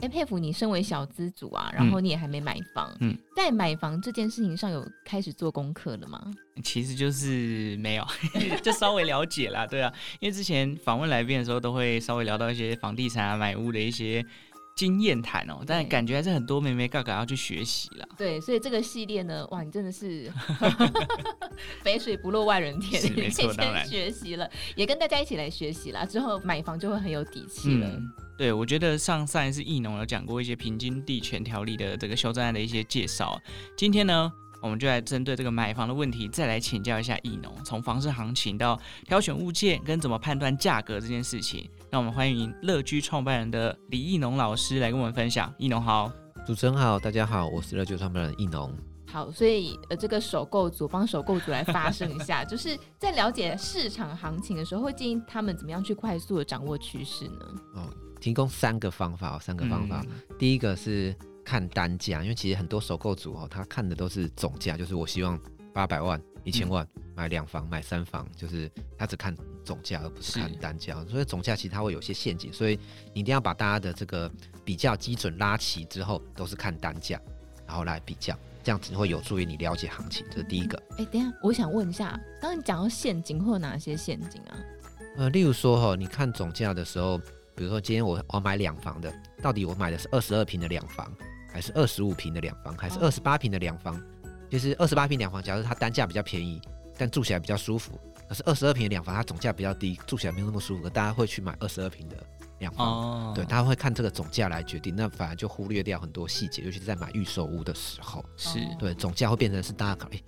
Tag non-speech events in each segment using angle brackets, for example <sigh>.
哎，佩服，你身为小资族啊，然后你也还没买房，嗯，在买房这件事情上有开始做功课了吗？<laughs> 其实就是没有，<laughs> 就稍微了解啦，对啊，因为之前访问来宾的时候，都会稍微聊到一些房地产啊、买屋的一些经验谈哦，但感觉还是很多妹妹嘎嘎要去学习了。对，所以这个系列呢，哇，你真的是 <laughs> 肥水不落外人田，没错，当然学习了，也跟大家一起来学习啦，之后买房就会很有底气了。嗯对，我觉得上上一次艺农有讲过一些平均地权条例的这个修正案的一些介绍。今天呢，我们就来针对这个买房的问题，再来请教一下艺农，从房市行情到挑选物件跟怎么判断价格这件事情。那我们欢迎乐居创办人的李艺农老师来跟我们分享。艺农好，主持人好，大家好，我是乐居创办人艺农。好，所以呃，这个首购组帮首购组来发声一下，<laughs> 就是在了解市场行情的时候，会建议他们怎么样去快速的掌握趋势呢？哦提供三个方法哦，三个方法。嗯、第一个是看单价，因为其实很多首购组哦，他看的都是总价，就是我希望八百万、一千万买两房、买三房，就是他只看总价，而不是看单价。所以总价其实它会有些陷阱，所以你一定要把大家的这个比较基准拉齐之后，都是看单价，然后来比较，这样子会有助于你了解行情。这是第一个。哎，等一下，我想问一下，刚刚你讲到陷阱，会有哪些陷阱啊？呃，例如说哈，你看总价的时候。比如说，今天我我买两房的，到底我买的是二十二平的两房，还是二十五平的两房，还是二十八平的两房？就是二十八平两房，假如它单价比较便宜，但住起来比较舒服；可是二十二平的两房，它总价比较低，住起来没有那么舒服，大家会去买二十二平的两房。哦，对，大家会看这个总价来决定，那反而就忽略掉很多细节，尤其是在买预售屋的时候，是对总价会变成是大家考虑。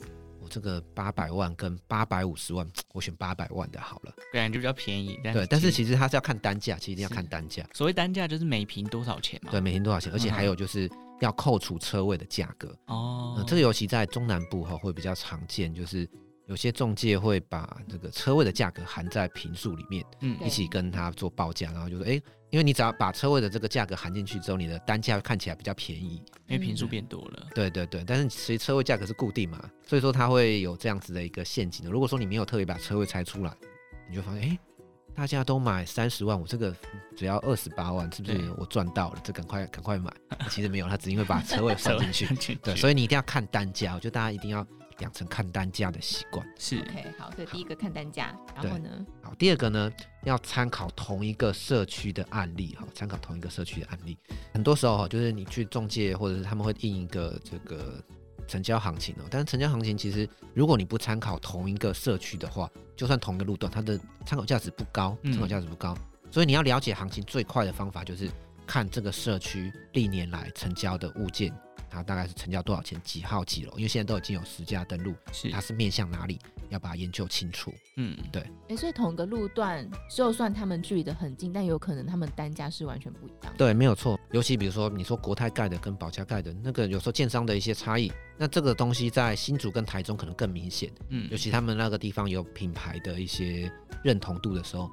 这个八百万跟八百五十万，我选八百万的好了，感觉比较便宜。对，但是其实它是要看单价，其实一定要看单价。所谓单价就是每平多少钱嘛？对，每平多少钱，而且还有就是要扣除车位的价格。哦、嗯，这个尤其在中南部哈会比较常见，就是。有些中介会把这个车位的价格含在平数里面，嗯，一起跟他做报价，然后就说，哎，因为你只要把车位的这个价格含进去之后，你的单价看起来比较便宜，因为坪数变多了。对对对，但是其实车位价格是固定嘛，所以说它会有这样子的一个陷阱的。如果说你没有特别把车位拆出来，你就发现，哎，大家都买三十万，我这个只要二十八万，是不是我赚到了？这赶快赶快买。其实没有，他只因为把 <laughs> 车位放进去。对，所以你一定要看单价，我觉得大家一定要。养成看单价的习惯。是。OK 好，所以第一个看单价，然后呢，好，第二个呢，要参考同一个社区的案例哈，参考同一个社区的案例，很多时候哈，就是你去中介或者是他们会印一个这个成交行情哦，但是成交行情其实如果你不参考同一个社区的话，就算同一个路段，它的参考价值不高，参考价值不高，嗯，所以你要了解行情最快的方法就是看这个社区历年来成交的物件。它大概是成交多少钱？几号几楼？因为现在都已经有实价登录，是它是面向哪里？要把它研究清楚。嗯，对。哎、欸，所以同一个路段，就算他们距离的很近，但有可能他们单价是完全不一样。对，没有错。尤其比如说，你说国泰盖的跟保家盖的那个，有时候建商的一些差异，那这个东西在新竹跟台中可能更明显。嗯，尤其他们那个地方有品牌的一些认同度的时候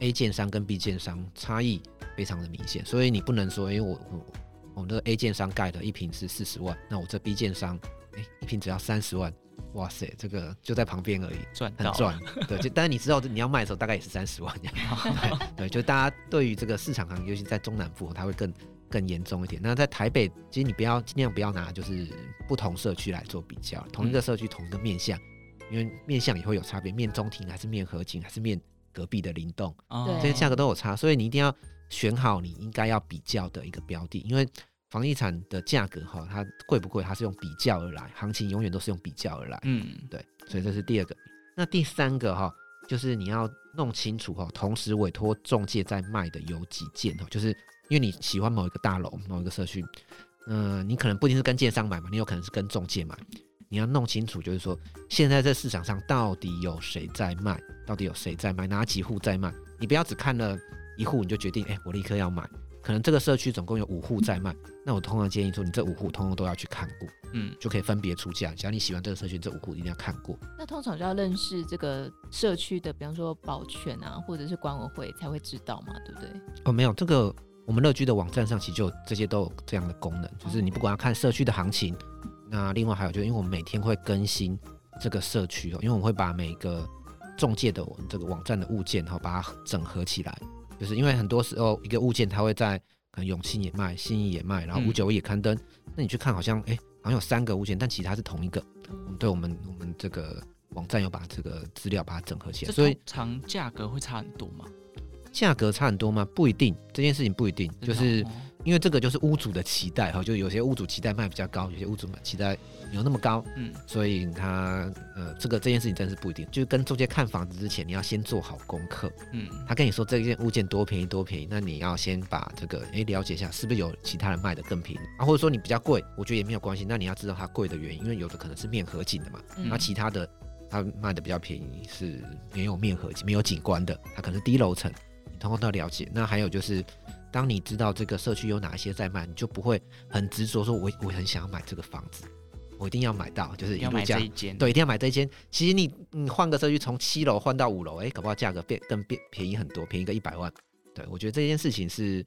，A 建商跟 B 建商差异非常的明显，所以你不能说，因为我我。我们这个 A 建商盖的一平是四十万，那我这 B 建商，哎，一平只要三十万，哇塞，这个就在旁边而已，赚很赚。对，就但是你知道你要卖的时候大概也是三十万这样。<laughs> 对，就大家对于这个市场行情，尤其在中南部，它会更更严重一点。那在台北，其实你不要尽量不要拿就是不同社区来做比较，同一个社区同一个面向，因为面向也会有差别，面中庭还是面河景还是面隔壁的灵动，这些价格都有差，所以你一定要。选好你应该要比较的一个标的，因为房地产的价格哈，它贵不贵，它是用比较而来，行情永远都是用比较而来。嗯，对，所以这是第二个。那第三个哈，就是你要弄清楚哈，同时委托中介在卖的有几件哈，就是因为你喜欢某一个大楼、某一个社区，嗯、呃，你可能不一定是跟建商买嘛，你有可能是跟中介买，你要弄清楚，就是说现在这市场上到底有谁在卖，到底有谁在卖，哪几户在卖，你不要只看了。一户你就决定，哎、欸，我立刻要买，可能这个社区总共有五户在卖，那我通常建议说，你这五户通通都要去看过，嗯，就可以分别出价。只要你喜欢这个社区，这五户一定要看过。那通常就要认识这个社区的，比方说保全啊，或者是管委会才会知道嘛，对不对？哦，没有，这个我们乐居的网站上其实就这些都有这样的功能，就是你不管要看社区的行情，那另外还有就是因为我们每天会更新这个社区哦，因为我们会把每个中介的这个网站的物件哈，把它整合起来。就是因为很多时候一个物件它会在可能永庆也卖，信义也卖，然后五九一也刊登，嗯、那你去看好像哎、欸、好像有三个物件，但其实它是同一个。我们、对我们我们这个网站有把这个资料把它整合起来，所以常价格会差很多吗？价格差很多吗？不一定，这件事情不一定，就是。因为这个就是屋主的期待哈，就有些屋主期待卖比较高，有些屋主期待没有那么高，嗯，所以他呃，这个这件事情真的是不一定，就是跟中介看房子之前，你要先做好功课，嗯，他跟你说这件物件多便宜多便宜，那你要先把这个哎了解一下，是不是有其他人卖的更便宜啊，或者说你比较贵，我觉得也没有关系，那你要知道它贵的原因，因为有的可能是面合景的嘛，那、嗯、其他的它卖的比较便宜是没有面河景没有景观的，它可能是低楼层，你通通都要了解。那还有就是。当你知道这个社区有哪一些在卖，你就不会很执着说我，我我很想要买这个房子，我一定要买到，就是一路价，对，一定要买这一间。其实你你换个社区，从七楼换到五楼，哎，搞不好价格变更变便宜很多，便宜个一百万。对，我觉得这件事情是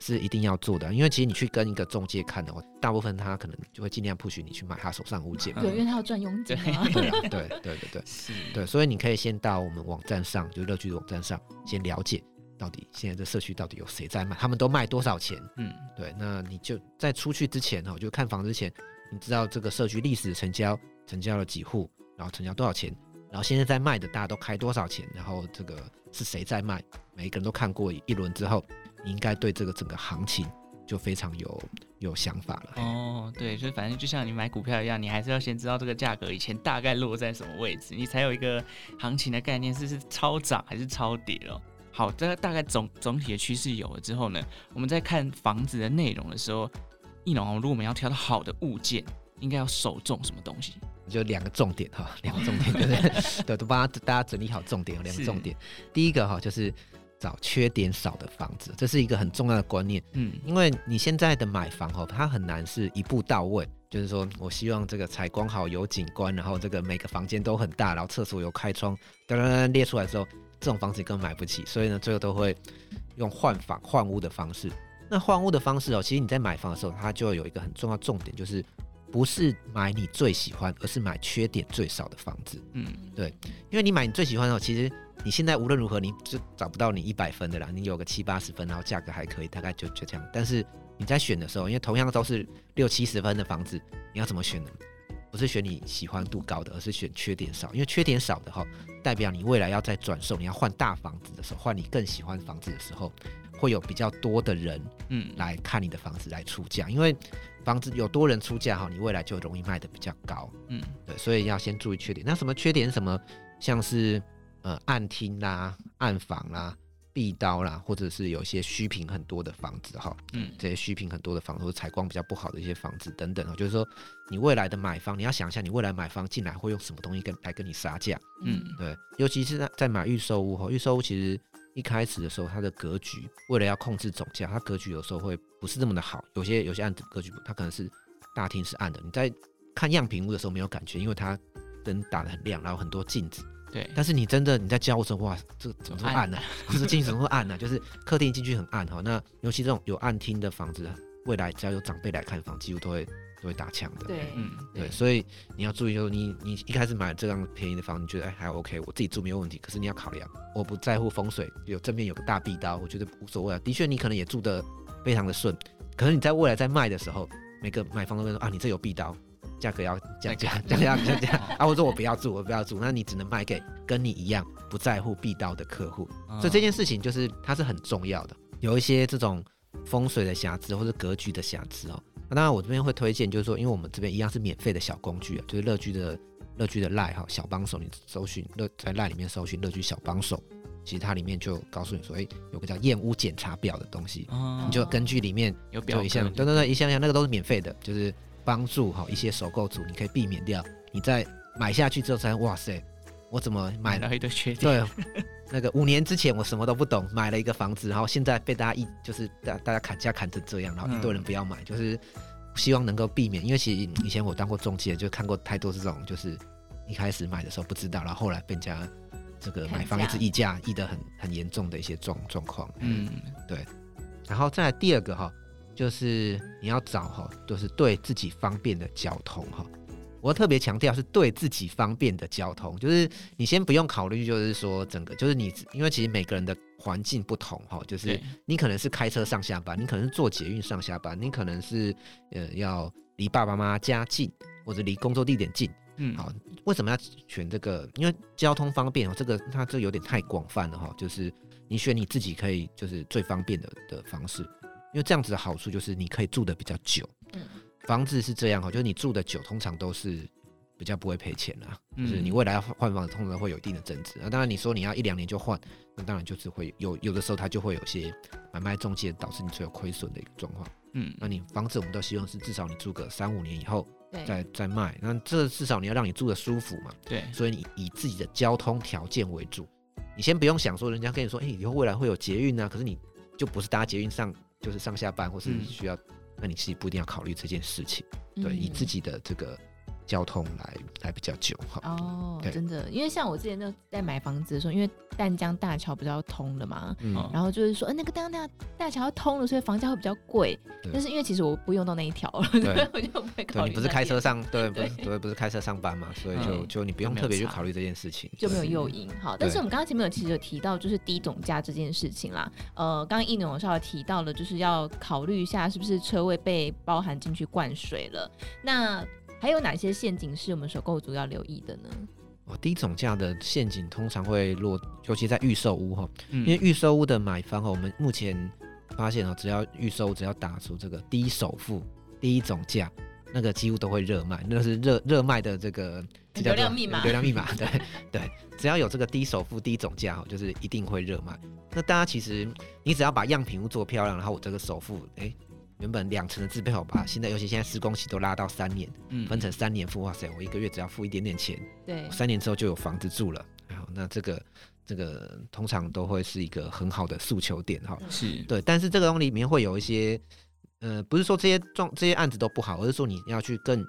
是一定要做的，因为其实你去跟一个中介看的话，大部分他可能就会尽量 push 你去买他手上物件，对，因为他要赚佣金啊。<laughs> 对对对对对，<laughs> 是，对，所以你可以先到我们网站上，就是乐居的网站上先了解。到底现在这社区到底有谁在卖？他们都卖多少钱？嗯，对，那你就在出去之前哈，就看房之前，你知道这个社区历史成交，成交了几户，然后成交多少钱，然后现在在卖的大家都开多少钱，然后这个是谁在卖？每一个人都看过一轮之后，你应该对这个整个行情就非常有有想法了。哦，对，就反正就像你买股票一样，你还是要先知道这个价格以前大概落在什么位置，你才有一个行情的概念，是是超涨还是超跌哦。好，这个大概总总体的趋势有了之后呢，我们在看房子的内容的时候，一农，如果我们要挑到好的物件，应该要首重什么东西？就两个重点哈，两个重点，对不对？对，都帮大家整理好重点，有两个重点。第一个哈，就是找缺点少的房子，这是一个很重要的观念。嗯，因为你现在的买房哈，它很难是一步到位，就是说我希望这个采光好，有景观，然后这个每个房间都很大，然后厕所有开窗，当然列出来之后。这种房子根本买不起，所以呢，最后都会用换房换屋的方式。那换屋的方式哦，其实你在买房的时候，它就有一个很重要重点，就是不是买你最喜欢，而是买缺点最少的房子。嗯，对，因为你买你最喜欢的，其实你现在无论如何你就找不到你一百分的啦，你有个七八十分，然后价格还可以，大概就就这样。但是你在选的时候，因为同样都是六七十分的房子，你要怎么选呢？不是选你喜欢度高的，而是选缺点少。因为缺点少的哈，代表你未来要在转售，你要换大房子的时候，换你更喜欢房子的时候，会有比较多的人，嗯，来看你的房子来出价。因为房子有多人出价哈，你未来就容易卖的比较高，嗯，对，所以要先注意缺点。那什么缺点？什么像是呃暗厅啦、暗房啦。壁刀啦，或者是有一些虚坪很多的房子哈，嗯，这些虚坪很多的房子，或者采光比较不好的一些房子等等啊，就是说你未来的买方，你要想一下，你未来买方进来会用什么东西跟来跟你杀价，嗯，对，尤其是在在买预售屋哈，预售屋其实一开始的时候，它的格局为了要控制总价，它格局有时候会不是那么的好，有些有些案子格局，它可能是大厅是暗的，你在看样品屋的时候没有感觉，因为它灯打得很亮，然后很多镜子。对，但是你真的你在交屋时候，哇，这个怎么 <laughs> 这么暗呢？不是进去怎么会暗呢？就是客厅进去很暗哈。那尤其这种有暗厅的房子，未来只要有长辈来看房，几乎都会都会打枪的。对，嗯，对，所以你要注意，就是你你一开始买这样便宜的房子，你觉得哎还 OK，我自己住没有问题。可是你要考量，我不在乎风水，有正面有个大壁刀，我觉得无所谓啊。的确，你可能也住得非常的顺，可是你在未来在卖的时候，每个买房都会说啊，你这有壁刀。价格要降 <laughs> 价，降价，降价啊！我说我不要住，我不要住，那你只能卖给跟你一样不在乎壁刀的客户。所以这件事情就是它是很重要的。有一些这种风水的瑕疵或者格局的瑕疵哦，那当然我这边会推荐，就是说，因为我们这边一样是免费的小工具啊，就是乐居的乐居的赖哈小帮手，你搜寻乐在赖里面搜寻乐居小帮手，其实它里面就告诉你说，哎，有个叫验屋检查表的东西，你就根据里面有表一项，对对对，一项项那个都是免费的，就是。帮助哈一些首购族，你可以避免掉你在买下去之后才哇塞，我怎么买了一堆缺点？对，那个五年之前我什么都不懂，买了一个房子，然后现在被大家一就是大大家砍价砍成这样，然后一堆人不要买，嗯、就是希望能够避免。因为其实以前我当过中介，就看过太多这种，就是一开始买的时候不知道，然后后来被人家这个买房一直议价议得很很严重的一些状状况。嗯，对。然后再来第二个哈，就是你要找哈，就是对自己方便的交通哈。我特别强调是对自己方便的交通，就是你先不用考虑，就是说整个就是你，因为其实每个人的环境不同哈，就是你可能是开车上下班，你可能是坐捷运上下班，你可能是呃要离爸爸妈妈家近或者离工作地点近，嗯，好，为什么要选这个？因为交通方便哦，这个它这有点太广泛了哈，就是你选你自己可以就是最方便的的方式，因为这样子的好处就是你可以住的比较久，嗯。房子是这样哈，就是你住的久，通常都是比较不会赔钱啦。就是你未来要换房子，通常会有一定的增值。那当然，你说你要一两年就换，那当然就是会有有的时候它就会有些买卖中介导致你最后亏损的一个状况。嗯，那你房子我们都希望是至少你住个三五年以后再再卖。那这至少你要让你住的舒服嘛。对，所以你以自己的交通条件为主。你先不用想说人家跟你说，哎，以后未来会有捷运啊，可是你就不是搭捷运上，就是上下班或是需要。那你其实不一定要考虑这件事情，对，以自己的这个。交通来来比较久哈。哦，真的，因为像我之前就在买房子的时候，因为淡江大桥不是要通了嘛，嗯，然后就是说，呃，那个淡江大桥要通了，所以房价会比较贵。但是因为其实我不用到那一条，<laughs> 对，我就不会考虑。你不是开车上，对，不是，对，<laughs> 不是开车上班嘛，所以就就你不用特别去考虑这件事情，就没有诱因。好，但是我们刚刚前面有其实有提到就是低总价这件事情啦，呃，刚刚易农稍微提到了，就是要考虑一下是不是车位被包含进去灌水了，那。还有哪些陷阱是我们首购族要留意的呢？哦，低总价的陷阱通常会落，尤其在预售屋哈，嗯、因为预售屋的买方哈，我们目前发现哦，只要预售只要打出这个低首付、低总价，那个几乎都会热卖，那是热热卖的这个流量密码，流量密码，对对，只要有这个低首付、低总价哈，就是一定会热卖。那大家其实你只要把样品屋做漂亮，然后我这个首付，哎。原本两成的自备好吧，现在尤其现在施工期都拉到三年，嗯，分成三年付，哇塞，我一个月只要付一点点钱，对，三年之后就有房子住了，好，那这个这个通常都会是一个很好的诉求点哈，是。对，但是这个东西里面会有一些，呃，不是说这些状这些案子都不好，而是说你要去更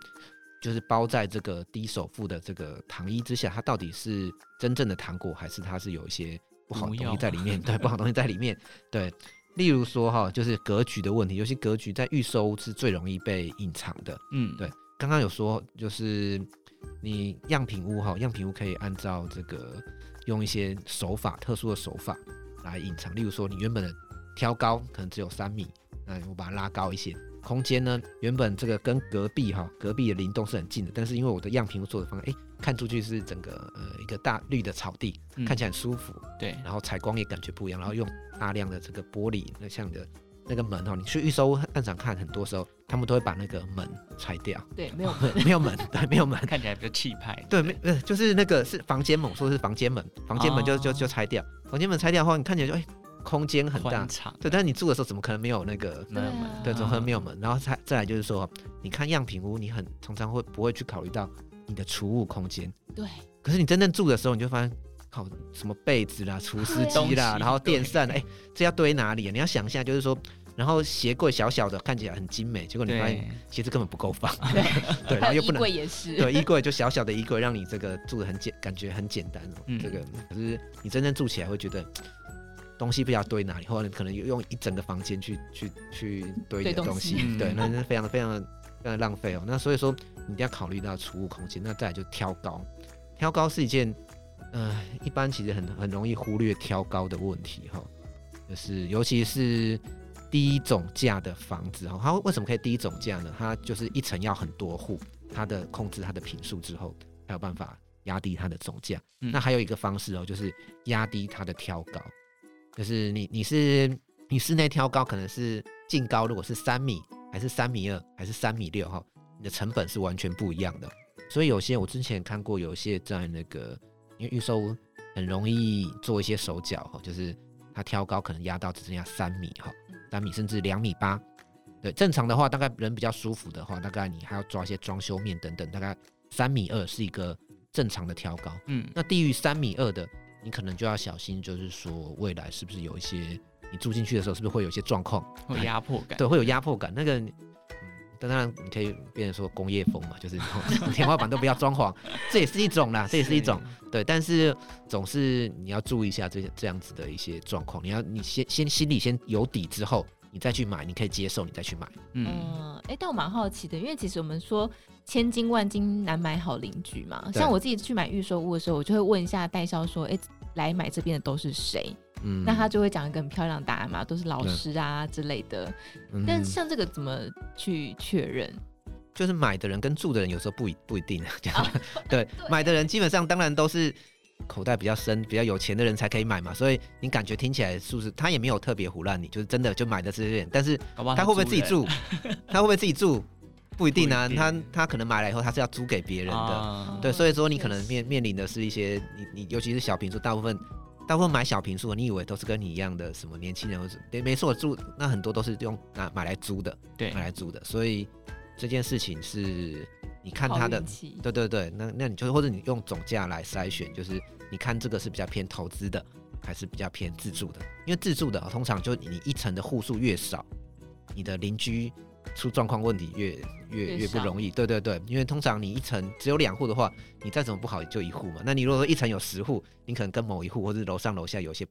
就是包在这个低首付的这个糖衣之下，它到底是真正的糖果，还是它是有一些不好的东西在里面？对，不好东西在里面，对。例如说哈，就是格局的问题，尤其格局在预售屋是最容易被隐藏的。嗯，对，刚刚有说就是你样品屋哈，样品屋可以按照这个用一些手法，特殊的手法来隐藏。例如说，你原本的挑高可能只有三米，那我把它拉高一些。空间呢，原本这个跟隔壁哈，隔壁的灵动是很近的，但是因为我的样品屋做的方案，哎，看出去是整个呃一个大绿的草地，嗯、看起来很舒服。对，然后采光也感觉不一样，然后用大量的这个玻璃，那像你的那个门哦，你去预售屋现场看，很多时候他们都会把那个门拆掉。对，<laughs> 没有门，没有门，<laughs> 对，没有门，看起来比较气派。对，没呃，就是那个是房间门，说的是房间门，房间门就、哦、就就拆掉，房间门拆掉的话，你看起来就哎。空间很大，对，但是你住的时候怎么可能没有那个门？对，怎么可能没有门？然后再再来就是说，你看样品屋，你很常常会不会去考虑到你的储物空间？对。可是你真正住的时候，你就发现，靠，什么被子啦、<laughs> 除湿机啦，然后电扇，哎，这要堆哪里？你要想一下，就是说，然后鞋柜小小的，看起来很精美，结果你发现鞋子根本不够放。<laughs> <laughs> 对，然后又不能。衣柜也是。对，衣柜就小小的衣柜，让你这个住的很简，感觉很简单。嗯。这个可是你真正住起来会觉得。东西不知道堆哪里，或者可能用一整个房间去去去堆的东西，对，对，那是非常的非常的非常的浪费哦。那所以说，你一定要考虑到储物空间。那再来就挑高，挑高是一件，呃，一般其实很很容易忽略挑高的问题哈。就是尤其是低总价的房子哈，它为什么可以低总价呢？它就是一层要很多户，它的控制它的坪数之后，才有办法压低它的总价。嗯、那还有一个方式哦，就是压低它的挑高。就是你你是你室内挑高可能是净高，如果是三米还是三米二还是三米六哈，你的成本是完全不一样的。所以有些我之前看过，有些在那个因为预售很容易做一些手脚哈，就是它挑高可能压到只剩下三米哈，三米甚至两米八。对，正常的话大概人比较舒服的话，大概你还要抓一些装修面等等，大概三米二是一个正常的挑高。嗯，那低于三米二的，你可能就要小心，就是说未来是不是有一些你住进去的时候，是不是会有一些状况，会压迫感？对，会有压迫感。那个，嗯，当然你可以变成说工业风嘛，<laughs> 就是天花板都不要装潢，<laughs> 这也是一种啦，这也是一种。对，但是总是你要注意一下这些这样子的一些状况，你要你先先心里先有底之后。你再去买，你可以接受，你再去买。嗯，哎、欸，但我蛮好奇的，因为其实我们说千金万金难买好邻居嘛。像我自己去买预售屋的时候，我就会问一下代销说，哎、欸，来买这边的都是谁？嗯，那他就会讲一个很漂亮的答案嘛，都是老师啊之类的。嗯、但像这个怎么去确认？就是买的人跟住的人有时候不一不一定这样。<laughs> 对，对买的人基本上当然都是。口袋比较深、比较有钱的人才可以买嘛，所以你感觉听起来是不是他也没有特别胡乱你，就是真的就买的是这些，但是他会不会自己住？<laughs> 他会不会自己住？不一定啊，他他可能买了以后他是要租给别人的，啊、对，所以说你可能面面临的是一些你你尤其是小平数，大部分大部分买小平数，你以为都是跟你一样的什么年轻人或者对，没错，住那很多都是用拿买来租的，对，买来租的，所以这件事情是。你看他的，对对对，那那你就或者你用总价来筛选，就是你看这个是比较偏投资的，还是比较偏自住的？因为自住的通常就你一层的户数越少，你的邻居出状况问题越越越不容易。对对对，因为通常你一层只有两户的话，你再怎么不好也就一户嘛。那你如果说一层有十户，你可能跟某一户或者楼上楼下有些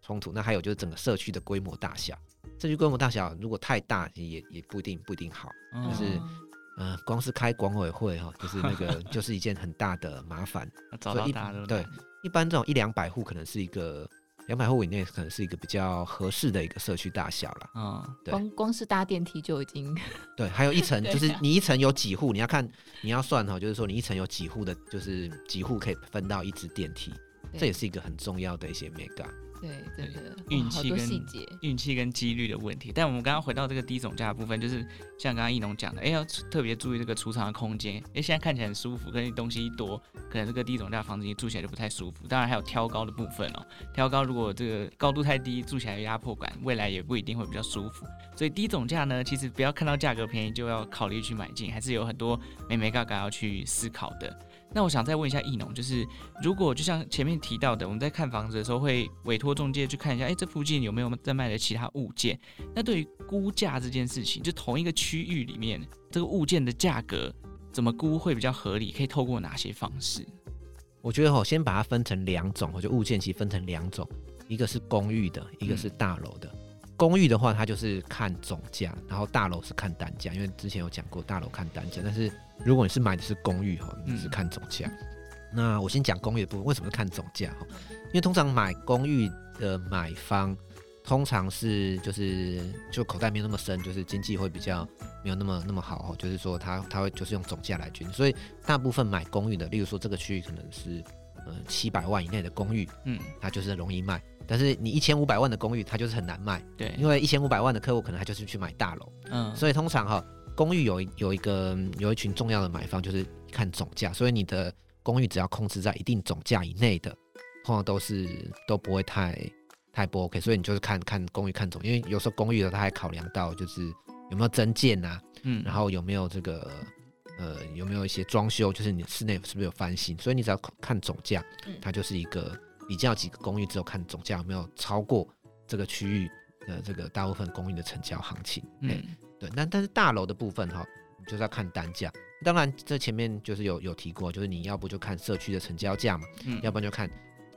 冲突。那还有就是整个社区的规模大小，社区规模大小如果太大也也不一定不一定好，就是。嗯，光是开管委会哈，就是那个 <laughs> 就是一件很大的麻烦。找到大的对，一般这种一两百户可能是一个两百户以内，可能是一个比较合适的一个社区大小了。嗯，对，光光是搭电梯就已经 <laughs> 对，还有一层就是你一层有几户，你要看你要算哈，就是说你一层有几户的，就是几户可以分到一只电梯，这也是一个很重要的一些眉角。对，真的运气跟运气跟几率的问题。但我们刚刚回到这个低总价的部分，就是像刚刚易农讲的，哎，要特别注意这个储藏的空间。哎，现在看起来很舒服，可是东西一多，可能这个低总价房子你住起来就不太舒服。当然还有挑高的部分哦，挑高如果这个高度太低，住起来有压迫感，未来也不一定会比较舒服。所以低总价呢，其实不要看到价格便宜就要考虑去买进，还是有很多美眉嘎嘎要去思考的。那我想再问一下易农，就是如果就像前面提到的，我们在看房子的时候会委托中介去看一下，哎，这附近有没有在卖的其他物件？那对于估价这件事情，就同一个区域里面这个物件的价格怎么估会比较合理？可以透过哪些方式？我觉得我先把它分成两种，我觉得物件其实分成两种，一个是公寓的，一个是大楼的。公寓的话，它就是看总价，然后大楼是看单价，因为之前有讲过大楼看单价。但是如果你是买的是公寓哈，你是看总价。嗯、那我先讲公寓的部分，为什么是看总价哈？因为通常买公寓的买方，通常是就是就口袋没有那么深，就是经济会比较没有那么那么好哈，就是说他他会就是用总价来决定。所以大部分买公寓的，例如说这个区域可能是呃七百万以内的公寓，嗯，它就是容易卖。但是你一千五百万的公寓，它就是很难卖，对，因为一千五百万的客户可能他就是去买大楼，嗯，所以通常哈，公寓有有一个有一群重要的买方就是看总价，所以你的公寓只要控制在一定总价以内的，通常都是都不会太太不 OK，所以你就是看看公寓看总，因为有时候公寓的他还考量到就是有没有增建啊，嗯，然后有没有这个呃有没有一些装修，就是你室内是不是有翻新，所以你只要看总价，它就是一个。比较几个公寓，只有看总价有没有超过这个区域的这个大部分公寓的成交行情。嗯，对。那但是大楼的部分哈，你就是要看单价。当然，这前面就是有有提过，就是你要不就看社区的成交价嘛，嗯，要不然就看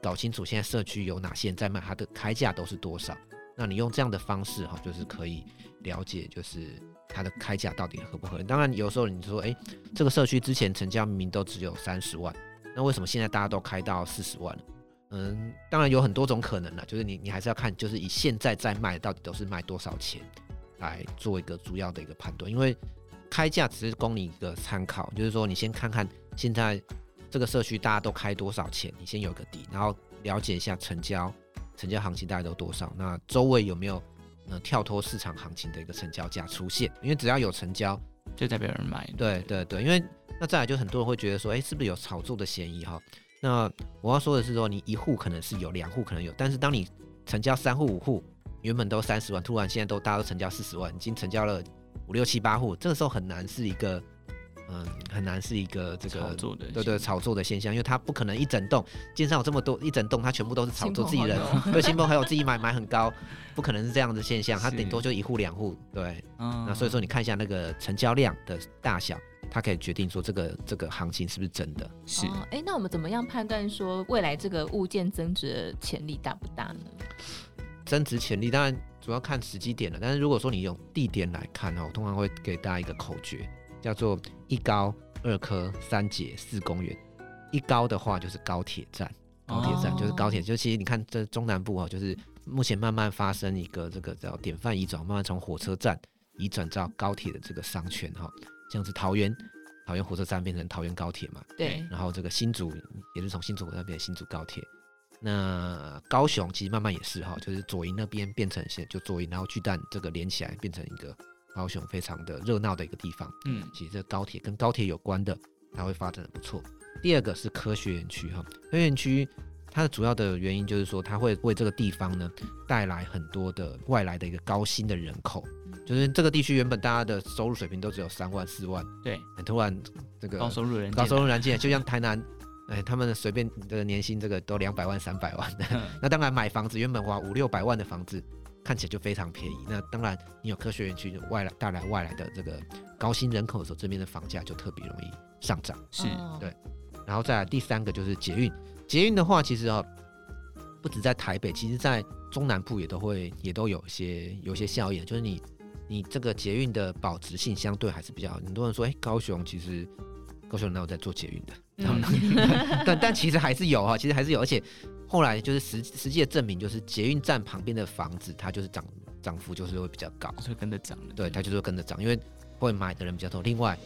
搞清楚现在社区有哪些人在卖，它的开价都是多少。那你用这样的方式哈，就是可以了解，就是它的开价到底合不合理。当然，有时候你说，哎，这个社区之前成交明明都只有三十万，那为什么现在大家都开到四十万了？嗯，当然有很多种可能了，就是你你还是要看，就是以现在在卖到底都是卖多少钱来做一个主要的一个判断，因为开价只是供你一个参考，就是说你先看看现在这个社区大家都开多少钱，你先有个底，然后了解一下成交成交行情大概都多少，那周围有没有呃跳脱市场行情的一个成交价出现？因为只要有成交，就代表有人买。对对对，因为那再来就很多人会觉得说，哎，是不是有炒作的嫌疑哈？那我要说的是说，你一户可能是有，两户可能有，但是当你成交三户五户，原本都三十万，突然现在都大家都成交四十万，已经成交了五六七八户，这个时候很难是一个嗯，很难是一个这个炒作的，对对，炒作的现象，因为它不可能一整栋，街上有这么多一整栋，它全部都是炒作自己人，<laughs> 对，新朋好友自己买买很高，不可能是这样的现象，它顶多就一户两户，对，嗯，那所以说你看一下那个成交量的大小，它可以决定说这个这个行情是不是真的。是，哎、哦，那我们怎么样判断说未来这个物件增值的潜力大不大呢？增值潜力当然主要看时机点了，但是如果说你用地点来看哦，我通常会给大家一个口诀。叫做一高二科三节四公园，一高的话就是高铁站，高铁站就是高铁，就其实你看这中南部啊，就是目前慢慢发生一个这个叫典范移转，慢慢从火车站移转到高铁的这个商圈哈，像是桃园，桃园火车站变成桃园高铁嘛，对，然后这个新竹也是从新竹那边新竹高铁，那高雄其实慢慢也是哈，就是左营那边变成现就左营，然后巨蛋这个连起来变成一个。高雄非常的热闹的一个地方，嗯，其实这高铁跟高铁有关的，它会发展的不错。第二个是科学园区哈，科学园区它的主要的原因就是说，它会为这个地方呢带来很多的外来的一个高薪的人口，就是这个地区原本大家的收入水平都只有三万四万，对，很突然这个高收入人高收入人进来，就像 <laughs> 台南，哎，他们随便的年薪这个都两百万三百万的，<laughs> 那当然买房子原本花五六百万的房子。看起来就非常便宜。那当然，你有科学园区外来带来外来的这个高薪人口的时候，这边的房价就特别容易上涨。是对。然后再来第三个就是捷运。捷运的话，其实啊，不止在台北，其实在中南部也都会也都有一些有一些效应。就是你你这个捷运的保值性相对还是比较好。很多人说，哎，高雄其实高雄哪有在做捷运的？嗯、<laughs> 但但其实还是有哈，其实还是有，而且。后来就是实实际的证明，就是捷运站旁边的房子，它就是涨涨幅就是会比较高，会跟着涨的。对，它就是会跟着涨，因为会买的人比较多。另外，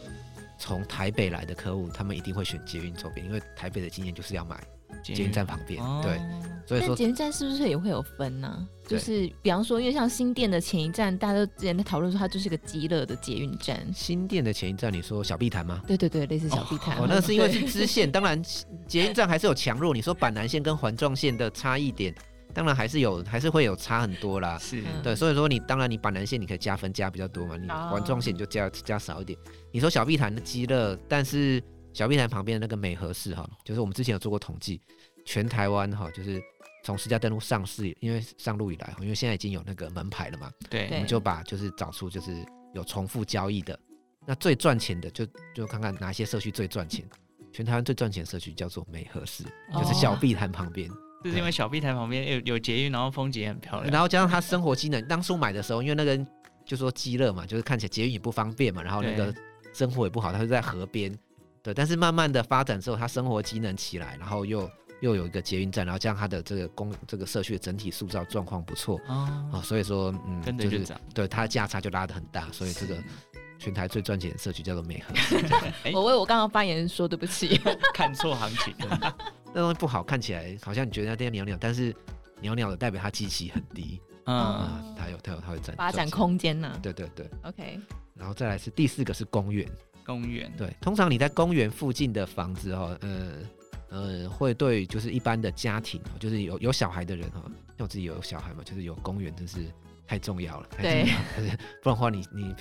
从台北来的客户，他们一定会选捷运周边，因为台北的经验就是要买捷运站旁边。哦、对。所以说捷运站是不是也会有分呢、啊？就是比方说，因为像新店的前一站，大家都之前在讨论说它就是一个极乐的捷运站。新店的前一站，你说小碧潭吗？对对对，类似小碧潭。哦，那是因为是支线，当然捷运站还是有强弱。你说板南线跟环状线的差异点，当然还是有，还是会有差很多啦。是，对，所以说你当然你板南线你可以加分加比较多嘛，你环状线你就加加少一点。你说小碧潭的极乐，但是小碧潭旁边的那个美和市哈，就是我们之前有做过统计，全台湾哈就是。从私家登录上市，因为上路以来，因为现在已经有那个门牌了嘛，对，我们就把就是找出就是有重复交易的，那最赚钱的就就看看哪些社区最赚钱。全台湾最赚钱的社区叫做美和市，就是小碧潭旁边，就是因为小碧潭旁边有有捷运，然后风景也很漂亮，然后加上它生活机能。当初买的时候，因为那个人就说鸡肋嘛，就是看起来捷运也不方便嘛，然后那个生活也不好，它就在河边，对。但是慢慢的发展之后，它生活机能起来，然后又。又有一个捷运站，然后这样它的这个公这个社区的整体塑造状况不错啊、哦哦，所以说嗯，跟着就是对它的价差就拉得很大，所以这个全台最赚钱的社区叫做美和。<laughs> <laughs> 我为我刚刚发言说对不起，<laughs> 看错行情，那东西不好，看起来好像你觉得那边鸟鸟，但是鸟鸟的代表它基期很低，嗯，它有它有它会赚发展空间呢、啊。对对对，OK，然后再来是第四个是公园，公园对，通常你在公园附近的房子哈，呃。呃，会对，就是一般的家庭，就是有有小孩的人哈，像我自己有小孩嘛，就是有公园真是太重要了。对，不然的话你，你你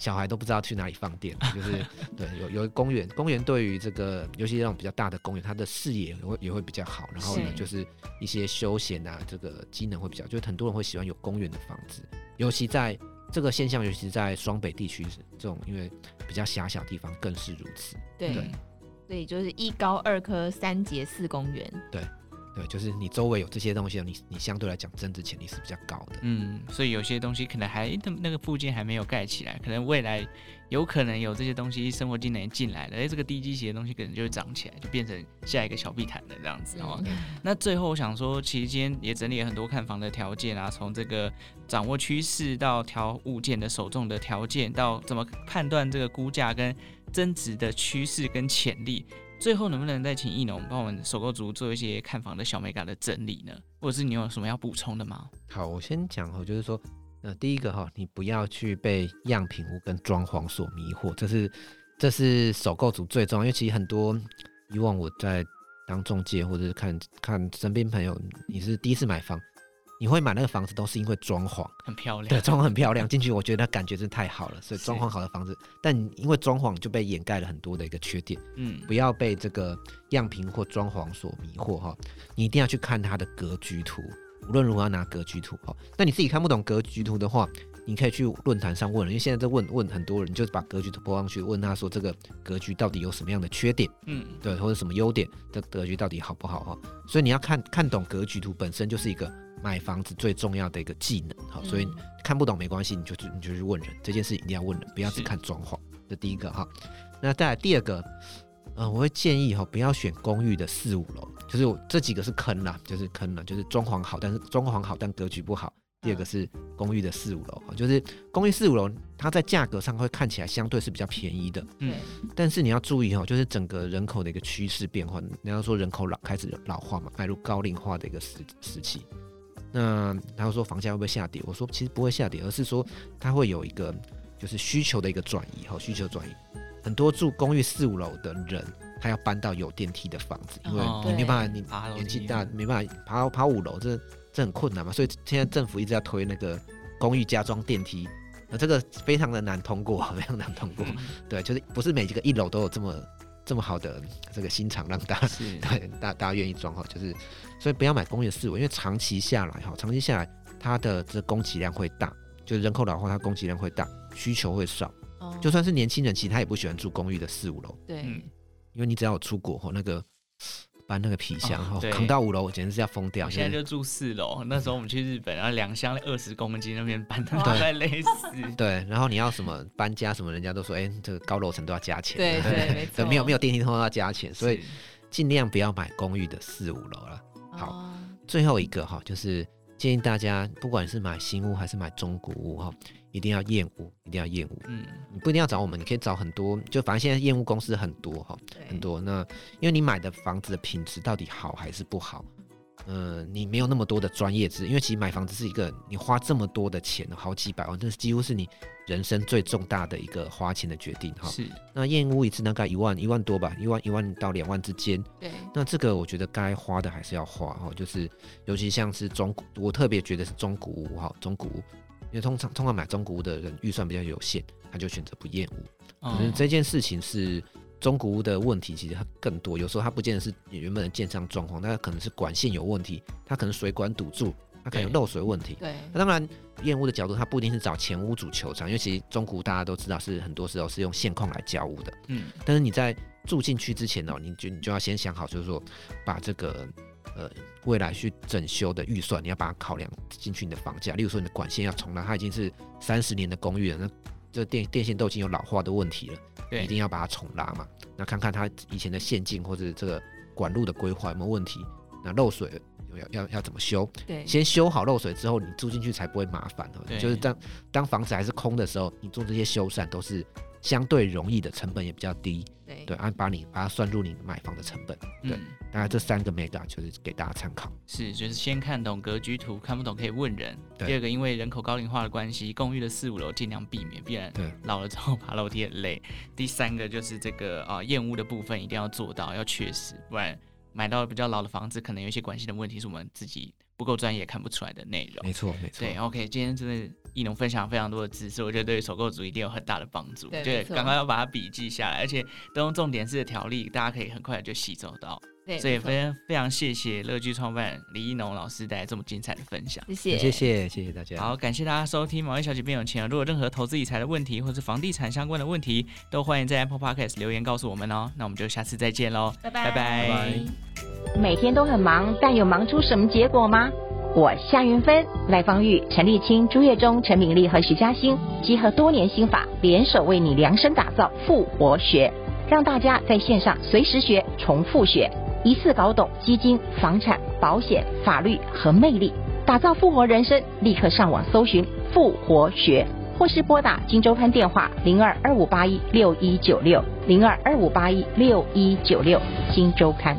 小孩都不知道去哪里放电，<laughs> 就是对，有有公园，公园对于这个，尤其那种比较大的公园，它的视野也会也会比较好，然后呢，就是一些休闲啊，这个机能会比较，就是很多人会喜欢有公园的房子，尤其在这个现象，尤其在双北地区这种，因为比较狭小的地方更是如此。对。对所以就是一高二科三节四公园。对，对，就是你周围有这些东西，你你相对来讲增值潜力是比较高的。嗯，所以有些东西可能还那那个附近还没有盖起来，可能未来有可能有这些东西生活机能进来了，哎，这个低基期的东西可能就会涨起来，就变成下一个小碧潭的这样子哦。嗯、<laughs> 那最后我想说，其实今天也整理了很多看房的条件啊，从这个掌握趋势到调物件的首重的条件，到怎么判断这个估价跟。增值的趋势跟潜力，最后能不能再请易农帮我们首购族做一些看房的小美感的整理呢？或者是你有什么要补充的吗？好，我先讲哈，就是说，呃，第一个哈，你不要去被样品屋跟装潢所迷惑，这是这是首购族最重要，因为其实很多以往我在当中介或者是看看身边朋友，你是第一次买房，你会买那个房子都是因为装潢很漂亮，对，装潢很漂亮，进去我觉得感觉真的太好了，所以装潢好的房子，但因为装潢就被掩盖了很多的一个缺点。嗯，不要被这个样品或装潢所迷惑哈，你一定要去看它的格局图，无论如何要拿格局图哈。那你自己看不懂格局图的话，你可以去论坛上问，因为现在在问问很多人，就是把格局图播上去，问他说这个格局到底有什么样的缺点，嗯，对，或者什么优点，这格局到底好不好哈？所以你要看看懂格局图本身就是一个买房子最重要的一个技能哈。所以看不懂没关系，你就去你就去问人，这件事一定要问人，不要只看装潢。这第一个哈，那再来第二个，嗯，我会建议哈，不要选公寓的四五楼，就是这几个是坑啦，就是坑了，就是装潢好，但是装潢好但格局不好。第二个是公寓的四五楼，就是公寓四五楼，它在价格上会看起来相对是比较便宜的，嗯，但是你要注意哈，就是整个人口的一个趋势变化，你要说人口老开始老化嘛，迈入高龄化的一个时时期，那他会说房价会不会下跌？我说其实不会下跌，而是说它会有一个就是需求的一个转移哈，需求转移，很多住公寓四五楼的人，他要搬到有电梯的房子，因为你没办法，你年纪大没办法爬爬五楼这。这很困难嘛，所以现在政府一直要推那个公寓加装电梯，那这个非常的难通过，<laughs> 非常难通过。对，就是不是每几个一楼都有这么这么好的这个心肠让大家 <laughs> 对大大家愿意装哈，就是所以不要买公寓的四五，因为长期下来哈，长期下来它的这供给量会大，就是人口老化，它供给量会大，需求会少。就算是年轻人，其实他也不喜欢住公寓的四五楼。对，因为你只要有出国哈，那个。搬那个皮箱哈，扛到五楼，我简直是要疯掉。现在就住四楼，那时候我们去日本，然后两箱二十公斤那边搬，都快累死。<laughs> 对，然后你要什么搬家什么，人家都说，哎，这个高楼层都要加钱。对对，<laughs> 对，没有没有电梯通道要加钱，所以尽量不要买公寓的四五楼了。好，最后一个哈，就是建议大家，不管是买新屋还是买中古屋哈。一定要验屋，一定要验屋。嗯，你不一定要找我们，你可以找很多，就反正现在验屋公司很多哈，很多。那因为你买的房子的品质到底好还是不好？嗯、呃，你没有那么多的专业知识，因为其实买房子是一个你花这么多的钱，好几百万，这是几乎是你人生最重大的一个花钱的决定哈。是。那验屋一次大概一万一万多吧，一万一万到两万之间。对。那这个我觉得该花的还是要花哈，就是尤其像是中古，我特别觉得是中古屋哈，中古屋。因为通常通常买中古屋的人预算比较有限，他就选择不验屋。可是这件事情是中古屋的问题，其实它更多。有时候它不见得是原本的建商状况，那可能是管线有问题，它可能水管堵住，它可能有漏水问题。对。那当然，验屋的角度，它不一定是找前屋主求偿，因为其实中古屋大家都知道是很多时候是用现况来交屋的。嗯。但是你在住进去之前呢，你就你就要先想好，就是说把这个。呃，未来去整修的预算，你要把它考量进去你的房价。例如说，你的管线要重来，它已经是三十年的公寓了，那这电电线都已经有老化的问题了，对，一定要把它重拉嘛。那看看它以前的线径或者这个管路的规划有没有问题。那漏水要要要怎么修？对，先修好漏水之后，你住进去才不会麻烦。哦，就是当当房子还是空的时候，你做这些修缮都是。相对容易的成本也比较低，对对，按把你把它算入你买房的成本，对，嗯、大概这三个 mega 就是给大家参考。是，就是先看懂格局图，看不懂可以问人。第二个，因为人口高龄化的关系，公寓的四五楼尽量避免，不然老了之后爬楼梯很累。第三个就是这个啊验屋的部分一定要做到，要确实，不然买到比较老的房子，可能有一些关系的问题是我们自己不够专业看不出来的内容。没错，没错。对，OK，今天真的。艺农分享非常多的知识，我觉得对首购族一定有很大的帮助。对，赶快要把它笔记下来，而且都用重点式的条例，大家可以很快就吸收到。对，所以非常非常谢谢乐居创办李艺农老师带来这么精彩的分享。谢谢，谢谢，谢谢大家。好，感谢大家收听《毛衣小姐变有钱》。如果任何投资理财的问题，或是房地产相关的问题，都欢迎在 Apple Podcast 留言告诉我们哦。那我们就下次再见喽，拜拜拜拜。每天都很忙，但有忙出什么结果吗？我夏云芬、赖芳玉、陈立青、朱月忠、陈敏丽和徐嘉欣结合多年心法，联手为你量身打造复活学，让大家在线上随时学、重复学，一次搞懂基金、房产、保险、法律和魅力，打造复活人生。立刻上网搜寻复活学，或是拨打金周刊电话零二二五八一六一九六零二二五八一六一九六金周刊。